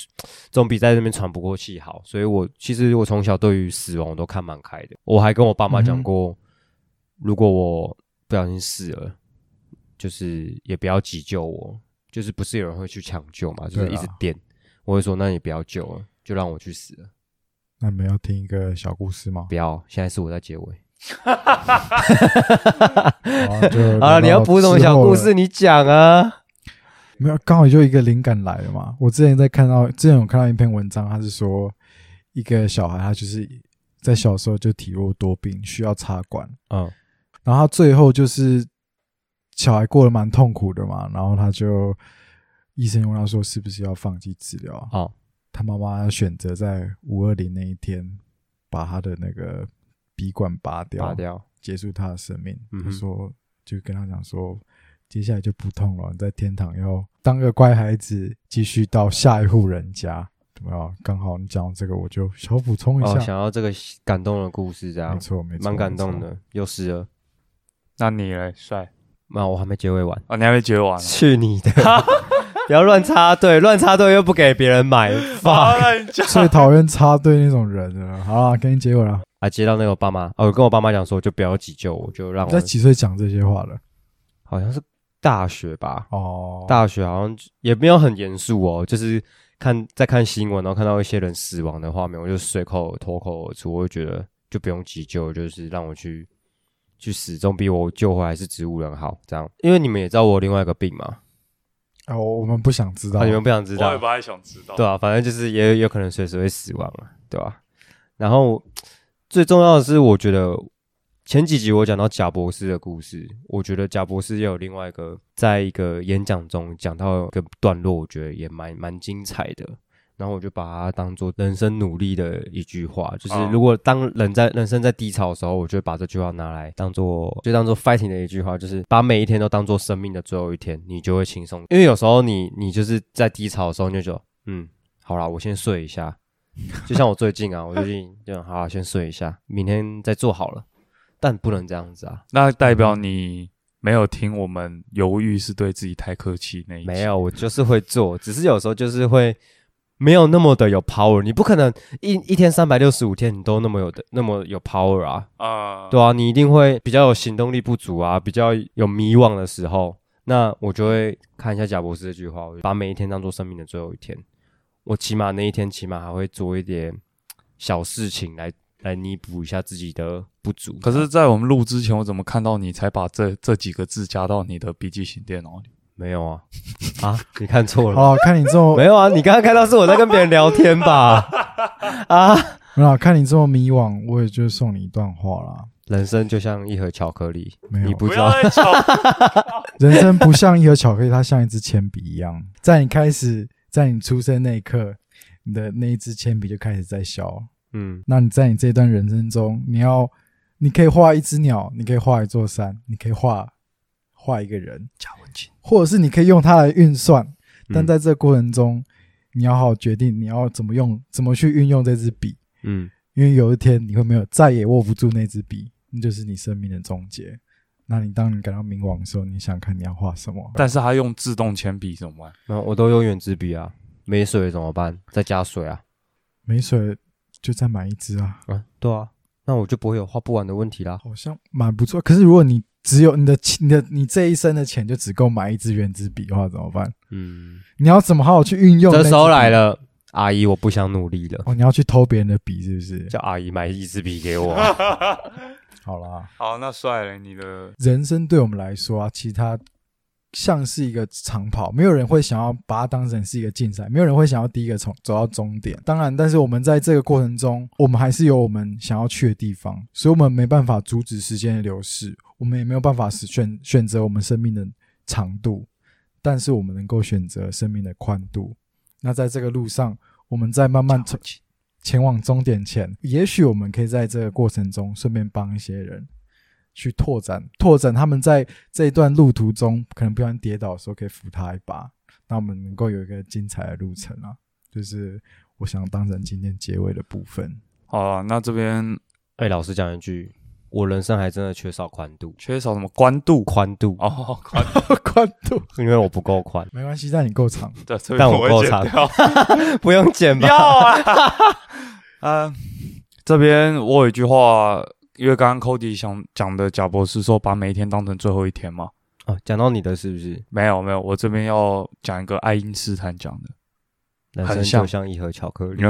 Speaker 2: 总比在那边喘不过气好。所以我其实我从小对于死亡我都看蛮开的。我还跟我爸妈讲过，如果我不小心死了，就是也不要急救我，就是不是有人会去抢救嘛，就是一直电。我会说，那你不要救了，就让我去死了，
Speaker 3: 那你们要听一个小故事吗？
Speaker 2: 不要。现在是我在结尾。
Speaker 3: 好
Speaker 2: 了，你要补什么小故事？？你讲啊。
Speaker 3: 没有，刚好就一个灵感来了嘛。我之前在看到，之前有看到一篇文章，他是说一个小孩，他就是在小时候就体弱多病，需要插管，
Speaker 2: 嗯
Speaker 3: 然后他最后就是小孩过得蛮痛苦的嘛，然后他就医生问他说是不是要放弃治疗，
Speaker 2: 好，
Speaker 3: 他妈妈选择在五二零那一天把他的那个鼻管拔掉，
Speaker 2: 拔掉。
Speaker 3: 结束他的生命。
Speaker 2: 嗯
Speaker 3: 他说，就跟他讲说，接下来就不痛了，你在天堂要当个乖孩子，继续到下一户人家。怎么样？刚好你讲到这个，我就小补充一
Speaker 2: 哦，
Speaker 3: 下。
Speaker 2: 想要这个感动的故事，这样
Speaker 3: 没错，没错，
Speaker 2: 蛮感动。的，又是了。
Speaker 1: 那你嘞，帅
Speaker 2: 那我还没结尾完，
Speaker 1: 啊？你还没结尾完呢？
Speaker 2: 去你的！不要乱插队，乱插队又不给别人买，
Speaker 1: 好，
Speaker 2: 放
Speaker 1: 那你讲。
Speaker 3: 最讨厌插队那种人了。好了，给你结尾了。
Speaker 2: 啊！接到那个我爸妈，哦，我跟我爸妈讲说，就不要急救我，就让我
Speaker 3: 你在几岁讲这些话了？
Speaker 2: 好像是大学吧，
Speaker 3: 哦，
Speaker 2: 大学好像也没有很严肃哦，就是看在看新闻，然后看到一些人死亡的画面，我就随口脱口而出，我就觉得就不用急救，就是让我去去死，总比我救回来是植物人好。这样，因为你们也知道我有另外一个病嘛，
Speaker 3: 哦，我们不想知道。
Speaker 2: 啊，你们不想知道
Speaker 1: 我也，不太想知道。
Speaker 2: 对啊，反正就是也有可能随时会死亡啊，对吧、然后最重要的是，我觉得前几集我讲到贾博士的故事，我觉得贾博士也有另外一个，在一个演讲中讲到一个段落，我觉得也蛮蛮精彩的。然后我就把它当做人生努力的一句话，就是
Speaker 1: 哦
Speaker 2: 如果当人在人生在低潮的时候，我就会把这句话拿来当做就当做 fighting 的一句话，就是把每一天都当做生命的最后一天，你就会轻松。因为有时候你你就是在低潮的时候，你就觉得嗯，好啦，我先睡一下。就像我最近啊，我最近就好好，先睡一下，明天再做好了。但不能这样子啊，
Speaker 1: 那代表你没有听我们犹豫是对自己太客气那一
Speaker 2: 没有，我就是会做，只是有时候就是会没有那么的有 power。你不可能一一天三百六十五天你都那么有的那么有 power 啊，
Speaker 1: 啊，
Speaker 2: 对啊，你一定会比较有行动力不足啊，比较有迷惘的时候，那我就会看一下贾博士这句话，我把每一天当做生命的最后一天。我起码那一天，起码还会做一点小事情来来弥补一下自己的不足。
Speaker 1: 可是，在我们录之前，我怎么看到你才把这这几个字加到你的笔记型电脑里？
Speaker 2: 没有啊啊，你看错了。
Speaker 3: 哦，看你这么
Speaker 2: 没有啊，你刚刚看到是我在跟别人聊天吧？啊，
Speaker 3: 没有看你这么迷惘，我也就送你一段话啦。
Speaker 2: 人生就像一盒巧克力，
Speaker 3: 没有
Speaker 2: 你不知道
Speaker 1: 再吵。
Speaker 3: 人生不像一盒巧克力，它像一支铅笔一样，在你开始，在你出生那一刻，你的那一支铅笔就开始在削。
Speaker 2: 嗯
Speaker 3: 那你在你这段人生中，你要，你可以画一只鸟，你可以画一座山，你可以画画一个人，
Speaker 1: 加文静，
Speaker 3: 或者是你可以用它来运算，但
Speaker 2: 嗯
Speaker 3: 在这过程中，你要好好决定你要怎么用，怎么去运用这支笔，
Speaker 2: 嗯
Speaker 3: 因为有一天你会没有再也握不住那支笔，那就是你生命的终结。那你当你感到迷惘的时候，你想看你要画什么？
Speaker 1: 但是他用自动铅笔怎么办？
Speaker 2: 然后我都用圆珠笔啊，没水怎么办？再加水啊？
Speaker 3: 没水就再买一支啊，
Speaker 2: 啊，对啊，那我就不会有画不完的问题啦。
Speaker 3: 好像蛮不错。可是如果你只有你的你的你这一生的钱就只够买一支圆珠笔的话，怎么办？
Speaker 2: 嗯，
Speaker 3: 你要怎么好好去运用？
Speaker 2: 这时候来。了，阿姨，我不想努力了，
Speaker 3: 哦，你要去偷别人的笔是不是？
Speaker 2: 叫阿姨买一支笔给我。
Speaker 3: 好啦，
Speaker 1: 好，那帅了，你的
Speaker 3: 人生对我们来说啊，其他像是一个长跑，没有人会想要把它当成是一个竞赛，没有人会想要第一个从走到终点。当然，但是我们在这个过程中，我们还是有我们想要去的地方，所以我们没办法阻止时间的流逝，我们也没有办法使选选择我们生命的长度，但是我们能够选择生命的宽度。那在这个路上，我们在慢慢前前往终点前，也许我们可以在这个过程中顺便帮一些人去拓展拓展他们在这一段路途中可能不小心跌倒的时候，可以扶他一把，那我们能够有一个精彩的路程啊！就是我想当成今天结尾的部分。
Speaker 1: 好啊，那这边
Speaker 2: 哎，老师讲一句，我人生还真的缺少宽度，
Speaker 1: 缺少什么宽度？
Speaker 2: 宽度，
Speaker 1: 哦，宽
Speaker 3: 宽度
Speaker 2: 因为我不够宽，
Speaker 3: 没关系，但你够长。
Speaker 1: 对，
Speaker 2: 但我
Speaker 1: 会
Speaker 2: 够长
Speaker 1: 剪掉
Speaker 2: 不用剪吧？
Speaker 1: 要啊，啊，这边我有一句话，因为刚刚 Cody 想讲的贾博士说，把每一天当成最后一天嘛。
Speaker 2: 哦，讲到你的是不是？
Speaker 1: 没有没有，我这边要讲一个爱因斯坦讲的，
Speaker 2: 人生就像一盒巧克力。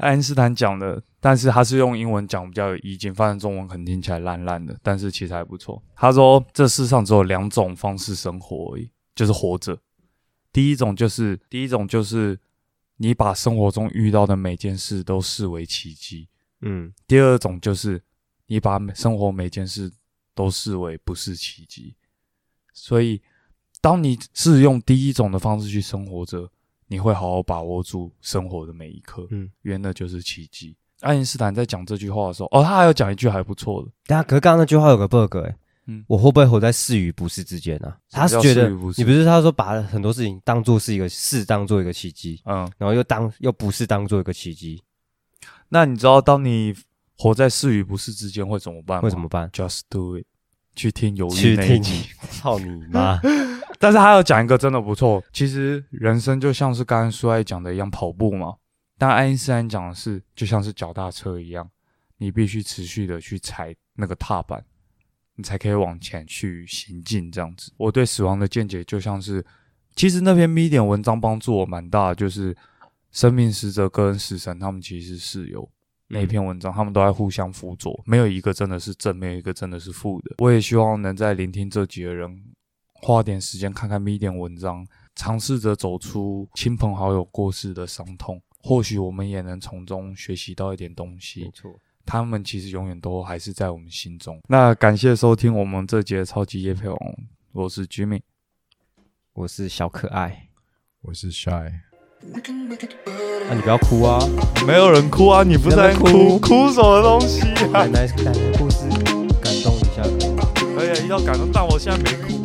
Speaker 1: 爱因斯坦讲的，但是他是用英文讲比较有意境，翻成中文可能听起来烂烂的，但是其实还不错。他说，这世上只有两种方式生活而已，就是活着。第一种就是第一种就是你把生活中遇到的每件事都视为奇迹；
Speaker 2: 嗯，
Speaker 1: 第二种就是你把每生活每件事都视为不是奇迹。所以，当你是用第一种的方式去生活着，你会好好把握住生活的每一刻。
Speaker 2: 嗯，
Speaker 1: 因为那就是奇迹。爱因斯坦在讲这句话的时候，哦，他还有讲一句还不错的，
Speaker 2: 但下，可是刚刚那句话有个 bug 哎、
Speaker 1: 嗯
Speaker 2: 我会不会活在是与不是之间呢、他是觉得你不是他说把很多事情当做是一个是当做一个奇迹，
Speaker 1: 嗯，
Speaker 2: 然后又当又不是当做一个奇迹，
Speaker 1: 那你知道当你活在是与不是之间会怎么办吗？
Speaker 2: 会怎么办
Speaker 1: ？？Just do it，去听犹豫
Speaker 2: 去听
Speaker 1: 那一集。
Speaker 2: 操你妈！
Speaker 1: 但是他有讲一个真的不错，其实人生就像是刚刚苏爱讲的一样，跑步嘛。但爱因斯坦讲的是，就像是脚踏车一样，你必须持续的去踩那个踏板，你才可以往前去行进。这样子，我对死亡的见解就像是，其实那篇 Medium 文章帮助我蛮大的，就是生命使者跟死神他们其实是室友。那一篇文章，他们都在互相辅佐，没有一个真的是正，没有一个真的是负的。我也希望能在聆听这集的人，花点时间看看 Medium 文章，尝试着走出亲朋好友过世的伤痛，或许我们也能从中学习到一点东西
Speaker 2: 没。错，
Speaker 1: 他们其实永远都还是在我们心中。那感谢收听我们这节超级夜配王，我是 Jimmy。
Speaker 2: 我是小可爱，
Speaker 3: 我是 Shy，
Speaker 2: 那、你不要哭啊！
Speaker 1: 没有人哭啊，你不是在哭哭什么东西啊？
Speaker 2: 奶奶奶奶故事感动一下可以吗？
Speaker 1: 可以啊，要感动，但我现在没哭啊。